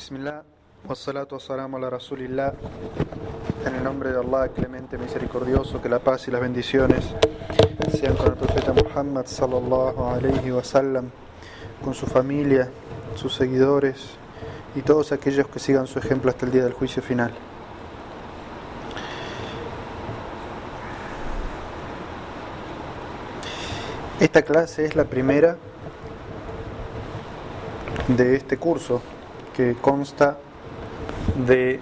Bismillah, wassalatu wassalamu ala rasulillah. En el nombre de Allah, clemente, misericordioso, que la paz y las bendiciones sean con el profeta Muhammad sallallahu alayhi wa sallam, con su familia, sus seguidores y todos aquellos que sigan su ejemplo hasta el día del juicio final. Esta clase es la primera de este curso que consta de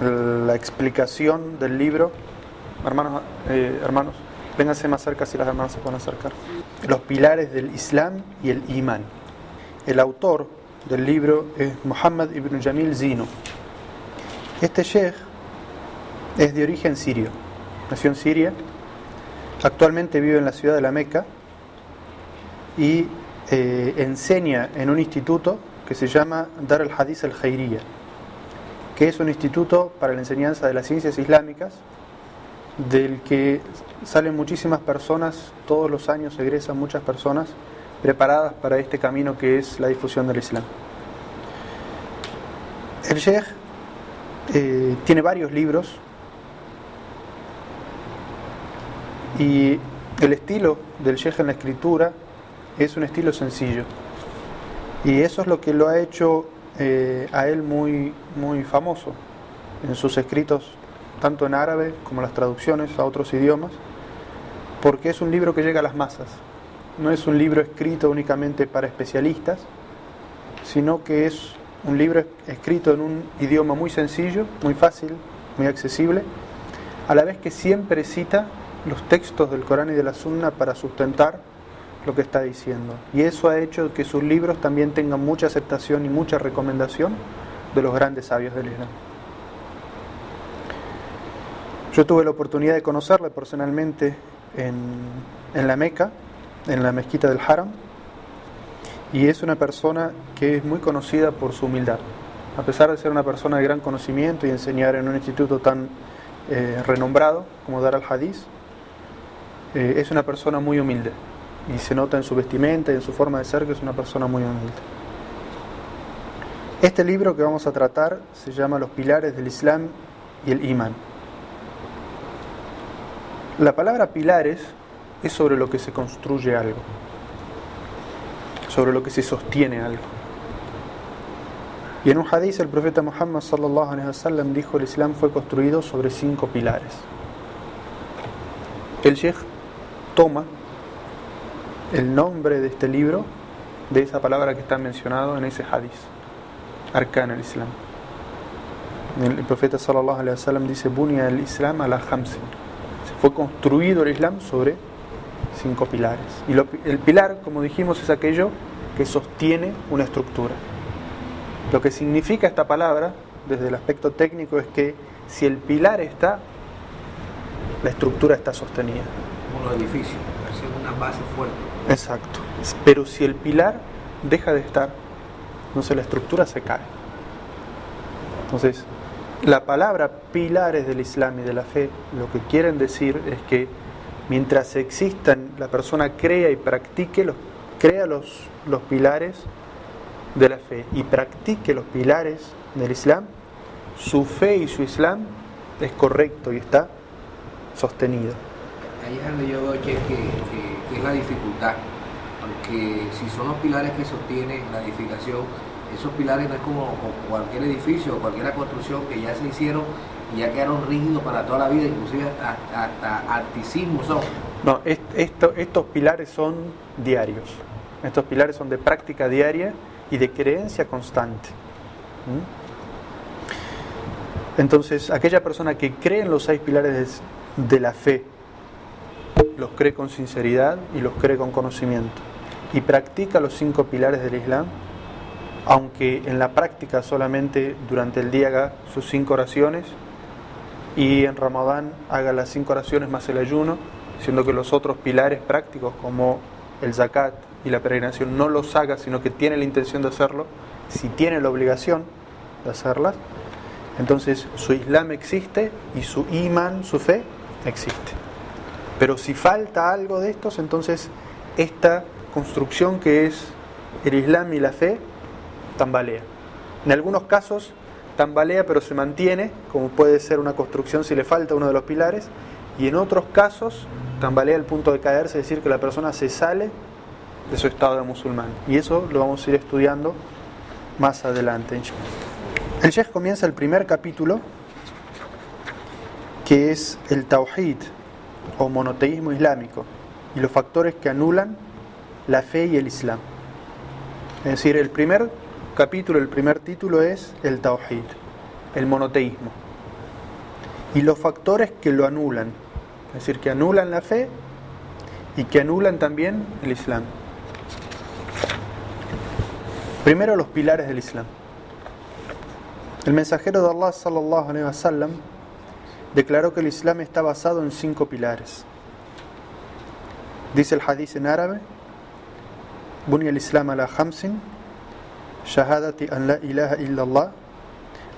la explicación del libro. Hermanos, eh, hermanos, vénganse más cerca si las hermanas se pueden acercar. Los pilares del Islam y el Imán. El autor del libro es Muhammad ibn Jamil Zino. Este sheikh es de origen sirio. Nació en Siria. Actualmente vive en la ciudad de la Meca y eh, enseña en un instituto que se llama Dar al Hadith al Jairiya, que es un instituto para la enseñanza de las ciencias islámicas, del que salen muchísimas personas, todos los años egresan muchas personas preparadas para este camino que es la difusión del Islam. El Sheikh eh, tiene varios libros y el estilo del Sheikh en la escritura es un estilo sencillo. Y eso es lo que lo ha hecho eh, a él muy, muy famoso en sus escritos, tanto en árabe como las traducciones a otros idiomas, porque es un libro que llega a las masas. No es un libro escrito únicamente para especialistas, sino que es un libro escrito en un idioma muy sencillo, muy fácil, muy accesible, a la vez que siempre cita los textos del Corán y de la Sunna para sustentar lo que está diciendo. Y eso ha hecho que sus libros también tengan mucha aceptación y mucha recomendación de los grandes sabios del Islam. Yo tuve la oportunidad de conocerle personalmente en, en la Meca, en la mezquita del Haram, y es una persona que es muy conocida por su humildad. A pesar de ser una persona de gran conocimiento y enseñar en un instituto tan eh, renombrado como Dar al-Hadith, eh, es una persona muy humilde y se nota en su vestimenta y en su forma de ser que es una persona muy humilde. Este libro que vamos a tratar se llama Los pilares del Islam y el Imán. La palabra pilares es sobre lo que se construye algo, sobre lo que se sostiene algo. Y en un hadith el profeta Muhammad sallallahu alaihi wasallam dijo el Islam fue construido sobre cinco pilares. El Sheikh toma el nombre de este libro de esa palabra que está mencionado en ese hadith, arcán el Islam. El profeta sallallahu alaihi wasallam dice bunia el Islam a la hamsin. Se fue construido el Islam sobre cinco pilares. Y el pilar, como dijimos, es aquello que sostiene una estructura. Lo que significa esta palabra, desde el aspecto técnico, es que si el pilar está, la estructura está sostenida. Como los edificios, una base fuerte. Exacto. Pero si el pilar deja de estar, entonces la estructura se cae. Entonces, la palabra pilares del Islam y de la fe, lo que quieren decir es que mientras existan, la persona crea y practique los, crea los, los pilares de la fe y practique los pilares del Islam, su fe y su Islam es correcto y está sostenido. Ahí es donde yo veo que, que, es la dificultad, porque si son los pilares que sostienen la edificación, esos pilares no es como, cualquier edificio o cualquier construcción que ya se hicieron y ya quedaron rígidos para toda la vida, inclusive hasta, hasta son. No, esto, estos pilares son diarios. Estos pilares son de práctica diaria y de creencia constante. ¿Mm? Entonces, aquella persona que cree en los seis pilares de la fe, los cree con sinceridad y los cree con conocimiento, y practica los cinco pilares del Islam, aunque en la práctica solamente durante el día haga sus cinco oraciones y en Ramadán haga las cinco oraciones más el ayuno, siendo que los otros pilares prácticos como el zakat y la peregrinación no los haga, sino que tiene la intención de hacerlo, si tiene la obligación de hacerlas, entonces su Islam existe y su imán, su fe, existe. Pero si falta algo de estos, entonces esta construcción que es el Islam y la fe tambalea. En algunos casos tambalea pero se mantiene, como puede ser una construcción si le falta uno de los pilares, y en otros casos tambalea al punto de caerse, es decir, que la persona se sale de su estado de musulmán. Y eso lo vamos a ir estudiando más adelante. El Sheikh comienza el primer capítulo, que es el Tawhid o monoteísmo islámico y los factores que anulan la fe y el Islam. Es decir, el primer capítulo, el primer título es el Tawhid, el monoteísmo. Y los factores que lo anulan, es decir, que anulan la fe y que anulan también el Islam. Primero los pilares del Islam. El mensajero de Allah sallallahu alaihi wasallam declaró que el Islam está basado en cinco pilares. Dice el hadith en árabe: Buni al-Islam ala khamsin shahadati an la ilaha illallah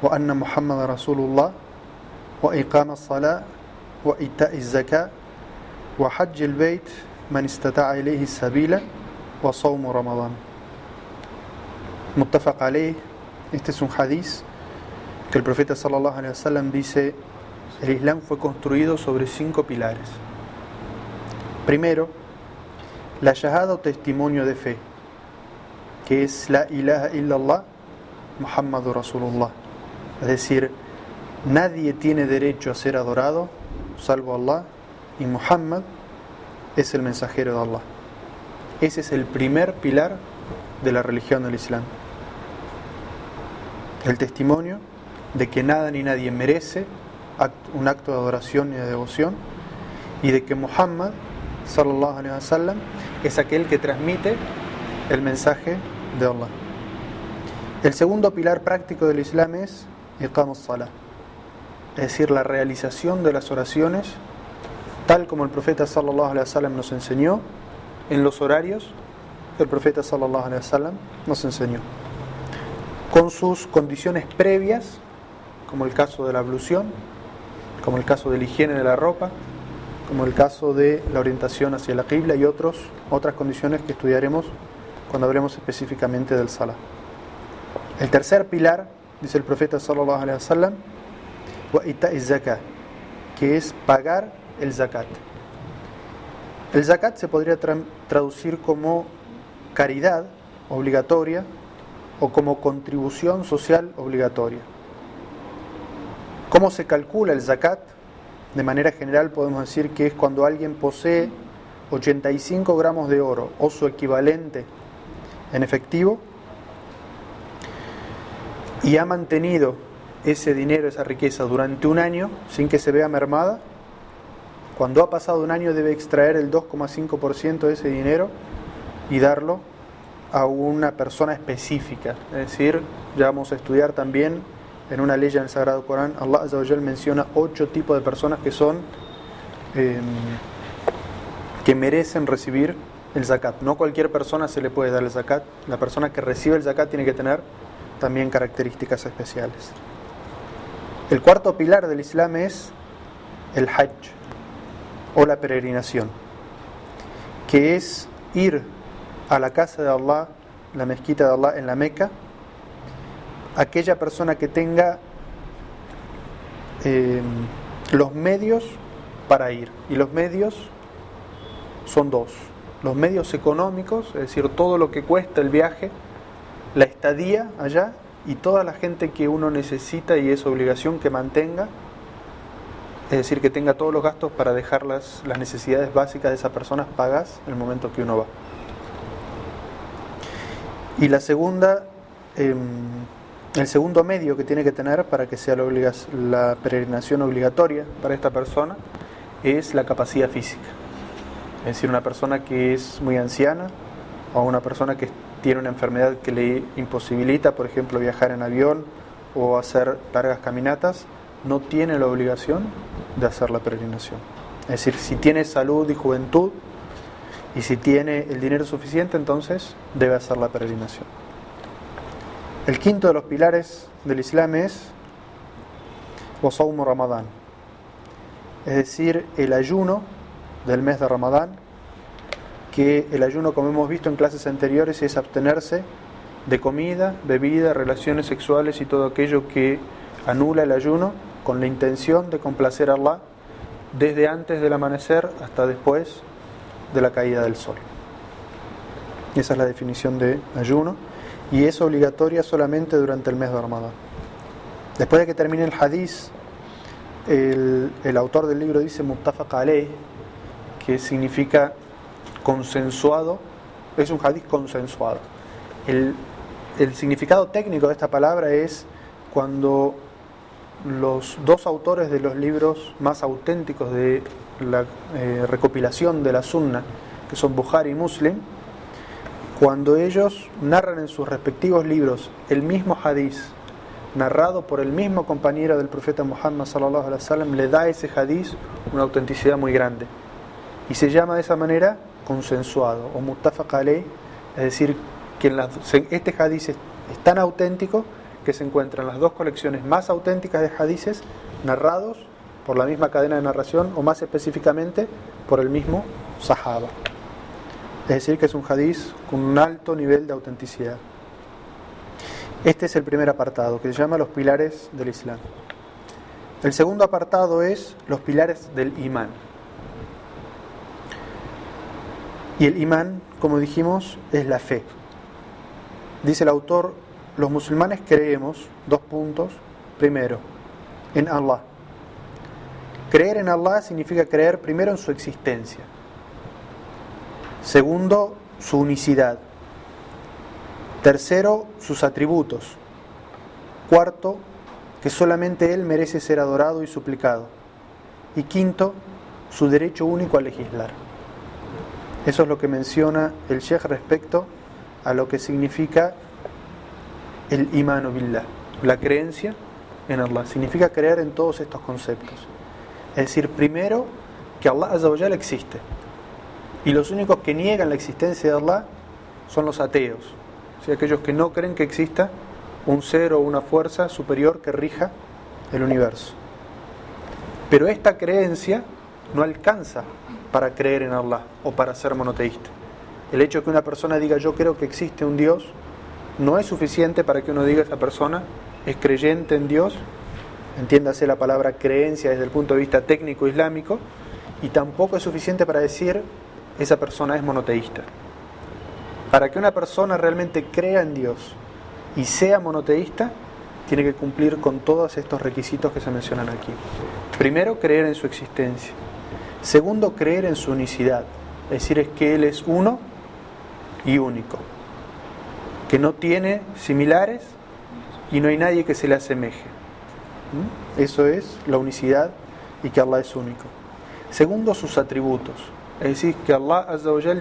wa anna Muhammad rasulullah wa iqam as-salah wa ita'i az-zakah wa hajj al-bayt man istata'a sabila wa sawm ramadan. Muttafaq alayh. Este es un hadith que el profeta sallallahu alaihi wasallam dice el Islam fue construido sobre cinco pilares. Primero, la shahada o testimonio de fe, que es la ilaha illallah Muhammadur Rasulullah. Es decir, nadie tiene derecho a ser adorado salvo Allah y Muhammad es el mensajero de Allah. Ese es el primer pilar de la religión del Islam. El testimonio de que nada ni nadie merece un acto de adoración y de devoción y de que Muhammad sallallahu es aquel que transmite el mensaje de Allah. El segundo pilar práctico del Islam es iqam salah, es decir, la realización de las oraciones tal como el profeta sallallahu alaihi wasallam nos enseñó en los horarios que el profeta sallallahu alaihi wasallam nos enseñó con sus condiciones previas como el caso de la ablución como el caso de la higiene de la ropa, como el caso de la orientación hacia la qibla y otros, otras condiciones que estudiaremos cuando hablemos específicamente del salah. El tercer pilar, dice el profeta sallallahu alaihi wasallam, que es pagar el zakat. El zakat se podría traducir como caridad obligatoria o como contribución social obligatoria. ¿Cómo se calcula el zakat? De manera general podemos decir que es cuando alguien posee 85 gramos de oro o su equivalente en efectivo y ha mantenido ese dinero, esa riqueza durante un año sin que se vea mermada, cuando ha pasado un año debe extraer el 2,5% de ese dinero y darlo a una persona específica. Es decir, ya vamos a estudiar también en una ley en el Sagrado Corán, Allah Azza menciona ocho tipos de personas que son em, que merecen recibir el zakat. No cualquier persona se le puede dar el zakat. La persona que recibe el zakat tiene que tener también características especiales. El cuarto pilar del Islam es el Hajj o la peregrinación, que es ir a la casa de Allah, la mezquita de Allah en la Meca, aquella persona que tenga eh, los medios para ir. Y los medios son dos. Los medios económicos, es decir, todo lo que cuesta el viaje, la estadía allá y toda la gente que uno necesita y es obligación que mantenga, es decir, que tenga todos los gastos para dejar las, las necesidades básicas de esas personas pagas en el momento que uno va. Y la segunda, em, el segundo medio que tiene que tener para que sea la, peregrinación obligatoria para esta persona es la capacidad física. Es decir, una persona que es muy anciana o una persona que tiene una enfermedad que le imposibilita, por ejemplo, viajar en avión o hacer largas caminatas, no tiene la obligación de hacer la peregrinación. Es decir, si tiene salud y juventud y si tiene el dinero suficiente, entonces debe hacer la peregrinación. El quinto de los pilares del Islam es Wasawm Ramadán, es decir, el ayuno del mes de Ramadán, que el ayuno, como hemos visto en clases anteriores, es abstenerse de comida, bebida, relaciones sexuales y todo aquello que anula el ayuno con la intención de complacer a Allah desde antes del amanecer hasta después de la caída del sol. Esa es la definición de ayuno y es obligatoria solamente durante el mes de Ramadán. Después de que termine el hadiz, el, autor del libro dice Mustafa Kaleh, que significa consensuado, es un hadiz consensuado. El, el significado técnico de esta palabra es cuando los dos autores de los libros más auténticos de la eh, recopilación de la Sunna, que son Bukhari y Muslim, cuando ellos narran en sus respectivos libros el mismo hadith, narrado por el mismo compañero del profeta Muhammad sallallahu alaihi wasallam, le da a ese hadith una autenticidad muy grande. Y se llama de esa manera consensuado o muttafaq es decir, que este hadith es tan auténtico que se encuentran las dos colecciones más auténticas de hadices narrados por la misma cadena de narración o más específicamente por el mismo Sahaba. Es decir, que es un hadiz con un alto nivel de autenticidad. Este es el primer apartado, que se llama los pilares del Islam. El segundo apartado es los pilares del imán. Y el imán, como dijimos, es la fe. Dice el autor, los musulmanes creemos, dos puntos, primero, en Allah. Creer en Allah significa creer primero en su existencia. Segundo, su unicidad. Tercero, sus atributos. Cuarto, que solamente Él merece ser adorado y suplicado. Y quinto, su derecho único a legislar. Eso es lo que menciona el Sheikh respecto a lo que significa el imanu billah, la creencia en Allah. Significa creer en todos estos conceptos. Es decir, primero que Allah Azza existe. Y los únicos que niegan la existencia de Allah son los ateos. O sea, aquellos que no creen que exista un ser o una fuerza superior que rija el universo. Pero esta creencia no alcanza para creer en Allah o para ser monoteísta. El hecho de que una persona diga yo creo que existe un Dios no es suficiente para que uno diga esa persona es creyente en Dios, entiéndase la palabra creencia desde el punto de vista técnico islámico, y tampoco es suficiente para decir esa persona es monoteísta. Para que una persona realmente crea en Dios y sea monoteísta, tiene que cumplir con todos estos requisitos que se mencionan aquí. Primero, creer en su existencia. Segundo, creer en su unicidad. Es decir, es que Él es uno y único que no tiene similares y no hay nadie que se le asemeje. ¿Mm? Eso es la unicidad y que Allah es único. Segundo, sus atributos. Es decir, que Allah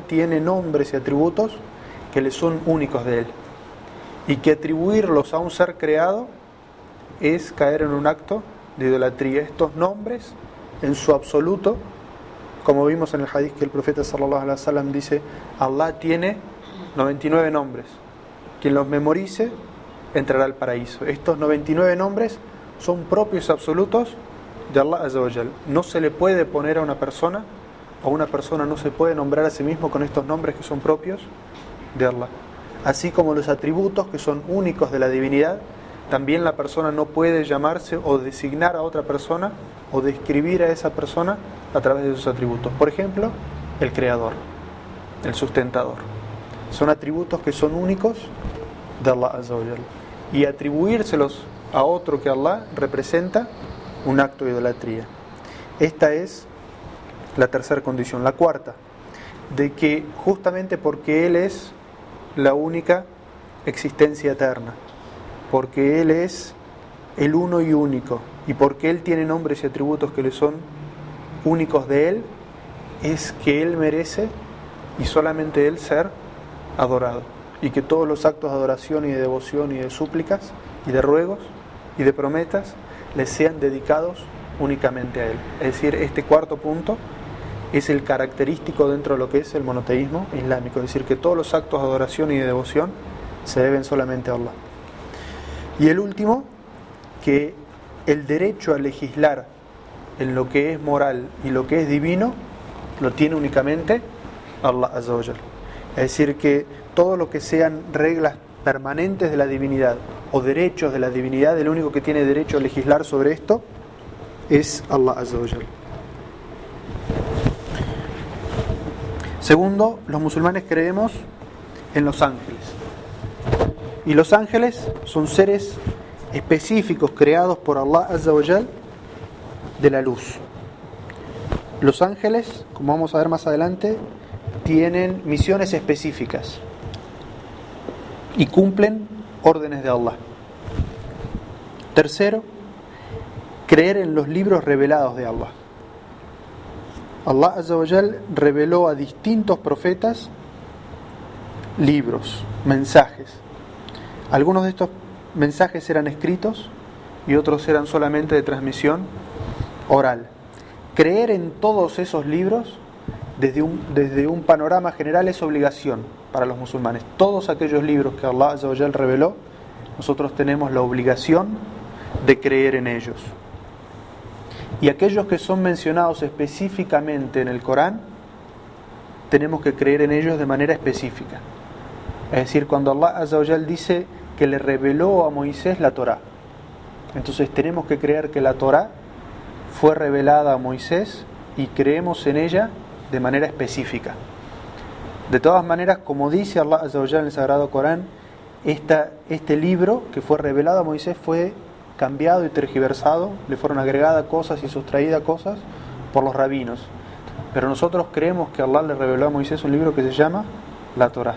tiene nombres y atributos que le son únicos de Él. Y que atribuirlos a un ser creado es caer en un acto de idolatría. Estos nombres, en su absoluto, como vimos en el hadith que el profeta sallallahu alaihi wasallam dice, Allah tiene 99 nombres quien los memorice entrará al paraíso. Estos 99 nombres son propios absolutos de Allah Azza No se le puede poner a una persona o una persona no se puede nombrar a sí mismo con estos nombres que son propios de Allah. Así como los atributos que son únicos de la divinidad, también la persona no puede llamarse o designar a otra persona o describir a esa persona a través de sus atributos. Por ejemplo, el creador, el sustentador. Son atributos que son únicos de Allah Y atribuírselos a otro que Allah representa un acto de idolatría. Esta es la tercera condición. La cuarta, de que justamente porque Él es la única existencia eterna, porque Él es el uno y único, y porque Él tiene nombres y atributos que le son únicos de Él, es que Él merece y solamente Él ser adorado y que todos los actos de adoración y de devoción y de súplicas y de ruegos y de prometas les sean dedicados únicamente a Él. Es decir, este cuarto punto es el característico dentro de lo que es el monoteísmo islámico, es decir, que todos los actos de adoración y de devoción se deben solamente a Allah. Y el último, que el derecho a legislar en lo que es moral y lo que es divino lo tiene únicamente Allah Azza Es decir, que todo lo que sean reglas permanentes de la divinidad o derechos de la divinidad, el único que tiene derecho a legislar sobre esto es Allah Azza Segundo, los musulmanes creemos en los ángeles. Y los ángeles son seres específicos creados por Allah Azza de la luz. Los ángeles, como vamos a ver más adelante, tienen misiones específicas y cumplen órdenes de Allah. Tercero, creer en los libros revelados de Allah. Allah Azzawajal reveló a distintos profetas libros, mensajes. Algunos de estos mensajes eran escritos y otros eran solamente de transmisión oral. Creer en todos esos libros desde un, desde un panorama general es obligación para los musulmanes. Todos aquellos libros que Allah reveló, nosotros tenemos la obligación de creer en ellos. Y aquellos que son mencionados específicamente en el Corán, tenemos que creer en ellos de manera específica. Es decir, cuando Allah dice que le reveló a Moisés la Torá, entonces tenemos que creer que la Torá fue revelada a Moisés y creemos en ella de manera específica. De todas maneras, como dice Allah en el Sagrado Corán, esta, este libro que fue revelado a Moisés fue cambiado y tergiversado, le fueron agregadas cosas y sustraídas cosas por los rabinos. Pero nosotros creemos que Allah le reveló a Moisés un libro que se llama la Torah.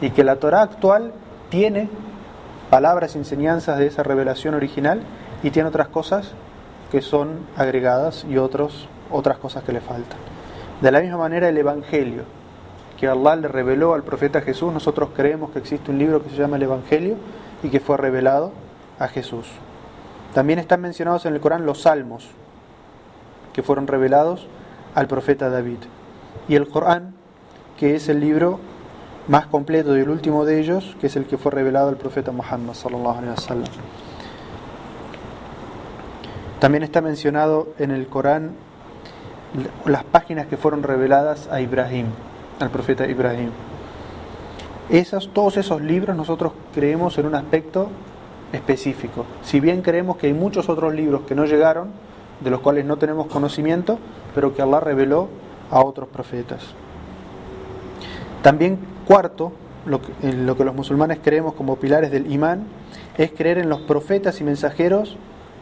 Y que la Torah actual tiene palabras y enseñanzas de esa revelación original y tiene otras cosas que son agregadas y otros, otras cosas que le faltan. De la misma manera el Evangelio que Allah le reveló al profeta Jesús, nosotros creemos que existe un libro que se llama el Evangelio y que fue revelado a Jesús. También están mencionados en el Corán los salmos que fueron revelados al profeta David. Y el Corán, que es el libro más completo y el último de ellos, que es el que fue revelado al profeta Muhammad sallallahu. También está mencionado en el Corán las páginas que fueron reveladas a Ibrahim, al profeta Ibrahim. Esos, todos esos libros nosotros creemos en un aspecto específico. Si bien creemos que hay muchos otros libros que no llegaron, de los cuales no tenemos conocimiento, pero que Allah reveló a otros profetas. También cuarto, lo que, los musulmanes creemos como pilares del imán, es creer en los profetas y mensajeros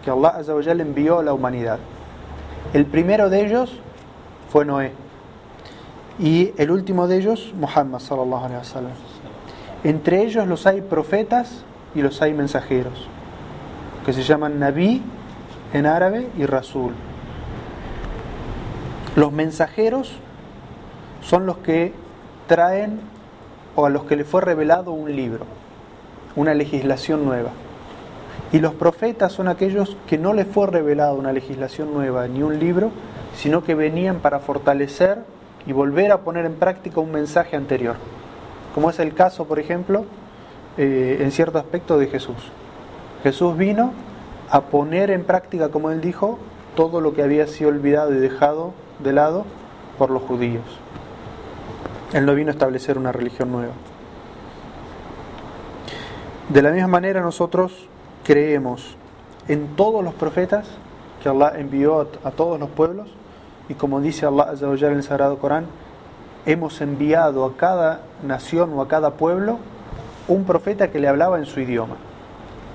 que Allah le envió a la humanidad. El primero de ellos fue Noé y el último de ellos Muhammad. Entre ellos los hay profetas y los hay mensajeros, que se llaman Nabi en árabe y Rasul. Los mensajeros son los que traen o a los que le fue revelado un libro, una legislación nueva. Y los profetas son aquellos que no les fue revelado una legislación nueva ni un libro, sino que venían para fortalecer y volver a poner en práctica un mensaje anterior. Como es el caso, por ejemplo, eh, en cierto aspecto de Jesús. Jesús vino a poner en práctica, como él dijo, todo lo que había sido olvidado y dejado de lado por los judíos. Él no vino a establecer una religión nueva. De la misma manera nosotros creemos en todos los profetas que Allah envió a, todos los pueblos y como dice Allah en el Sagrado Corán, hemos enviado a cada nación o a cada pueblo un profeta que le hablaba en su idioma.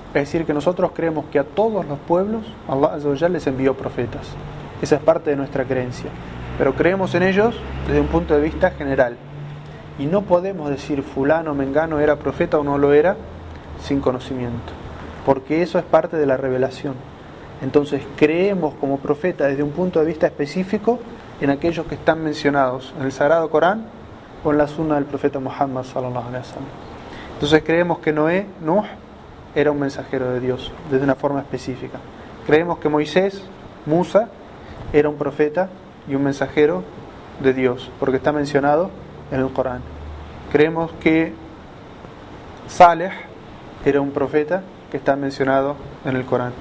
Es decir, que nosotros creemos que a todos los pueblos Allah les envió profetas. Esa es parte de nuestra creencia. Pero creemos en ellos desde un punto de vista general. Y no podemos decir fulano, mengano era profeta o no lo era sin conocimiento. Porque eso es parte de la revelación. Entonces creemos como profeta desde un punto de vista específico en aquellos que están mencionados en el Sagrado Corán o en la Sunna del profeta Muhammad sallallahu alaihi wasallam. Entonces creemos que Noé, Nuh, era un mensajero de Dios, desde una forma específica. Creemos que Moisés, Musa, era un profeta y un mensajero de Dios, porque está mencionado en el Corán. Creemos que Saleh era un profeta que está mencionado en el Corán.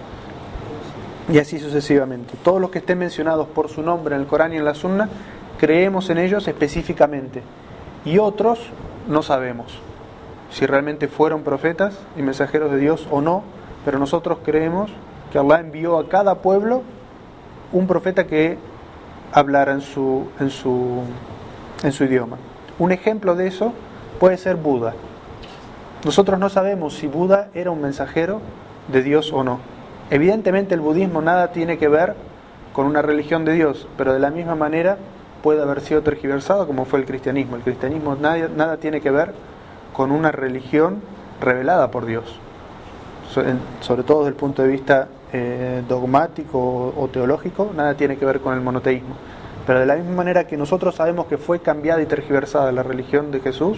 Y así sucesivamente. Todos los que estén mencionados por su nombre en el Corán y en la Sunna, creemos en ellos específicamente. Y otros no sabemos. Si realmente fueron profetas y mensajeros de Dios o no, pero nosotros creemos que Allah envió a cada pueblo un profeta que hablara en su, en su, en su idioma. Un ejemplo de eso puede ser Buda. Nosotros no sabemos si Buda era un mensajero de Dios o no. Evidentemente el budismo nada tiene que ver con una religión de Dios, pero de la misma manera puede haber sido tergiversado como fue el cristianismo. El cristianismo nada, nada tiene que ver con una religión revelada por Dios, sobre todo desde el punto de vista eh, dogmático o, teológico, nada tiene que ver con el monoteísmo. Pero de la misma manera que nosotros sabemos que fue cambiada y tergiversada la religión de Jesús,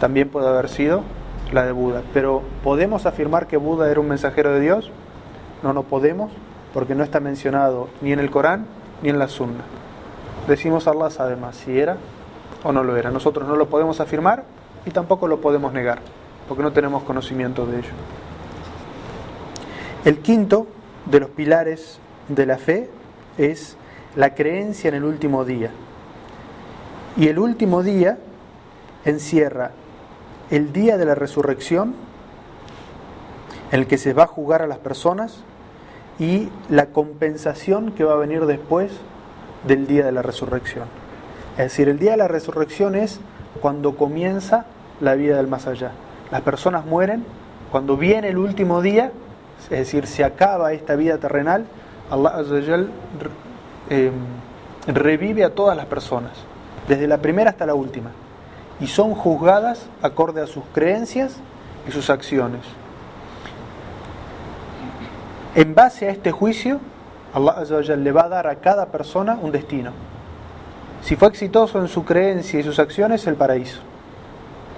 también puede haber sido la de Buda. Pero ¿podemos afirmar que Buda era un mensajero de Dios? No, no podemos, porque no está mencionado ni en el Corán ni en la Sunna. Decimos Allah sabe más si era o no lo era. Nosotros no lo podemos afirmar y tampoco lo podemos negar, porque no tenemos conocimiento de ello. El quinto de los pilares de la fe es la creencia en el último día. Y el último día encierra el día de la resurrección, en el que se va a jugar a las personas, y la compensación que va a venir después del día de la resurrección. Es decir, el día de la resurrección es cuando comienza la vida del más allá. Las personas mueren, cuando viene el último día, es decir, se acaba esta vida terrenal, Allah eh, revive a todas las personas, desde la primera hasta la última, y son juzgadas acorde a sus creencias y sus acciones. En base a este juicio, Allah le va a dar a cada persona un destino. Si fue exitoso en su creencia y sus acciones, el paraíso,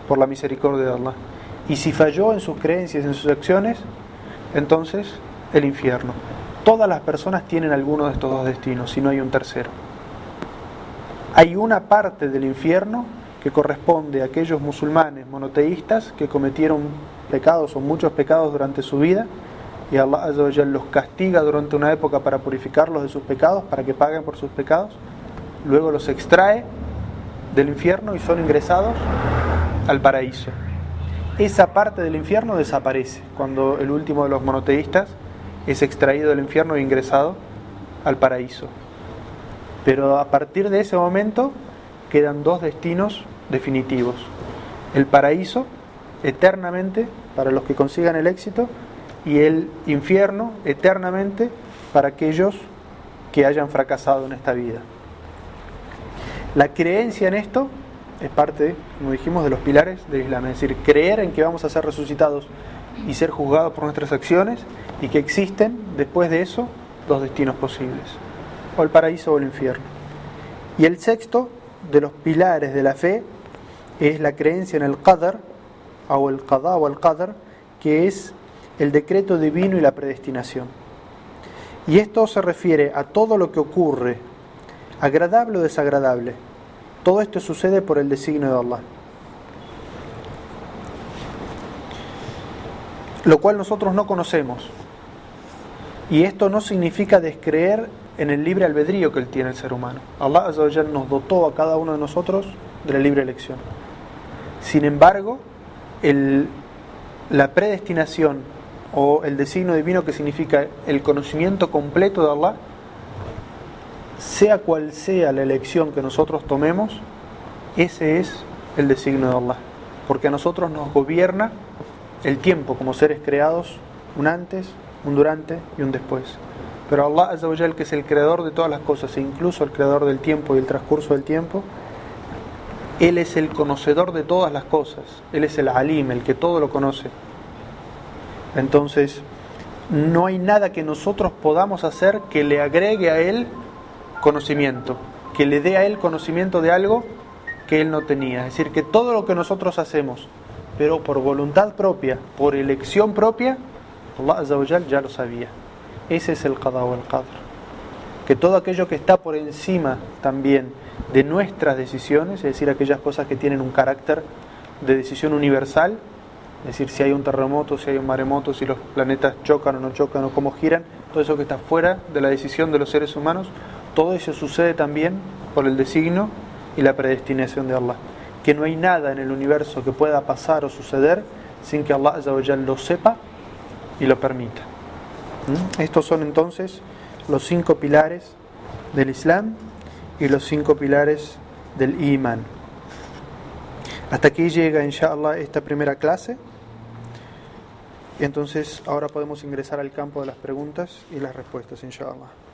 por la misericordia de Allah. Y si falló en sus creencias y en sus acciones, entonces el infierno. Todas las personas tienen alguno de estos dos destinos, si no hay un tercero. Hay una parte del infierno que corresponde a aquellos musulmanes monoteístas que cometieron pecados o muchos pecados durante su vida y Allah los castiga durante una época para purificarlos de sus pecados, para que paguen por sus pecados, luego los extrae del infierno y son ingresados al paraíso esa parte del infierno desaparece cuando el último de los monoteístas es extraído del infierno e ingresado al paraíso. Pero a partir de ese momento quedan dos destinos definitivos. El paraíso, eternamente, para los que consigan el éxito, y el infierno, eternamente, para aquellos que hayan fracasado en esta vida. La creencia en esto es parte, como dijimos, de los pilares del Islam, es decir, creer en que vamos a ser resucitados y ser juzgados por nuestras acciones y que existen después de eso dos destinos posibles, o el paraíso o el infierno. Y el sexto de los pilares de la fe es la creencia en el Qadar, o el Qadá o el Qadar, que es el decreto divino y la predestinación. Y esto se refiere a todo lo que ocurre, agradable o desagradable, todo esto sucede por el designio de Allah. Lo cual nosotros no conocemos. Y esto no significa descreer en el libre albedrío que tiene el ser humano. Allah nos dotó a cada uno de nosotros de la libre elección. Sin embargo, la predestinación o el designio divino que significa el conocimiento completo de Allah sea cual sea la elección que nosotros tomemos, ese es el designio de Allah. Porque a nosotros nos gobierna el tiempo como seres creados, un antes, un durante y un después. Pero Allah, que es el creador de todas las cosas e incluso el creador del tiempo y el transcurso del tiempo, Él es el conocedor de todas las cosas. Él es el Alim, el que todo lo conoce. Entonces, no hay nada que nosotros podamos hacer que le agregue a Él conocimiento, que le dé a él conocimiento de algo que él no tenía. Es decir, que todo lo que nosotros hacemos, pero por voluntad propia, por elección propia, Allah ya lo sabía. Ese es el qada o el qadr. Que todo aquello que está por encima también de nuestras decisiones, es decir, aquellas cosas que tienen un carácter de decisión universal, es decir, si hay un terremoto, si hay un maremoto, si los planetas chocan o no chocan o cómo giran, todo eso que está fuera de la decisión de los seres humanos, todo eso sucede también por el designio y la predestinación de Allah. que no hay nada en el universo que pueda pasar o suceder sin que Allah lo sepa y lo permita. ¿Mm? Estos son entonces los cinco pilares del Islam y los cinco pilares del Iman. Hasta aquí llega, inshallah, esta primera clase. Entonces, ahora podemos ingresar al campo de las preguntas y las respuestas, inshallah.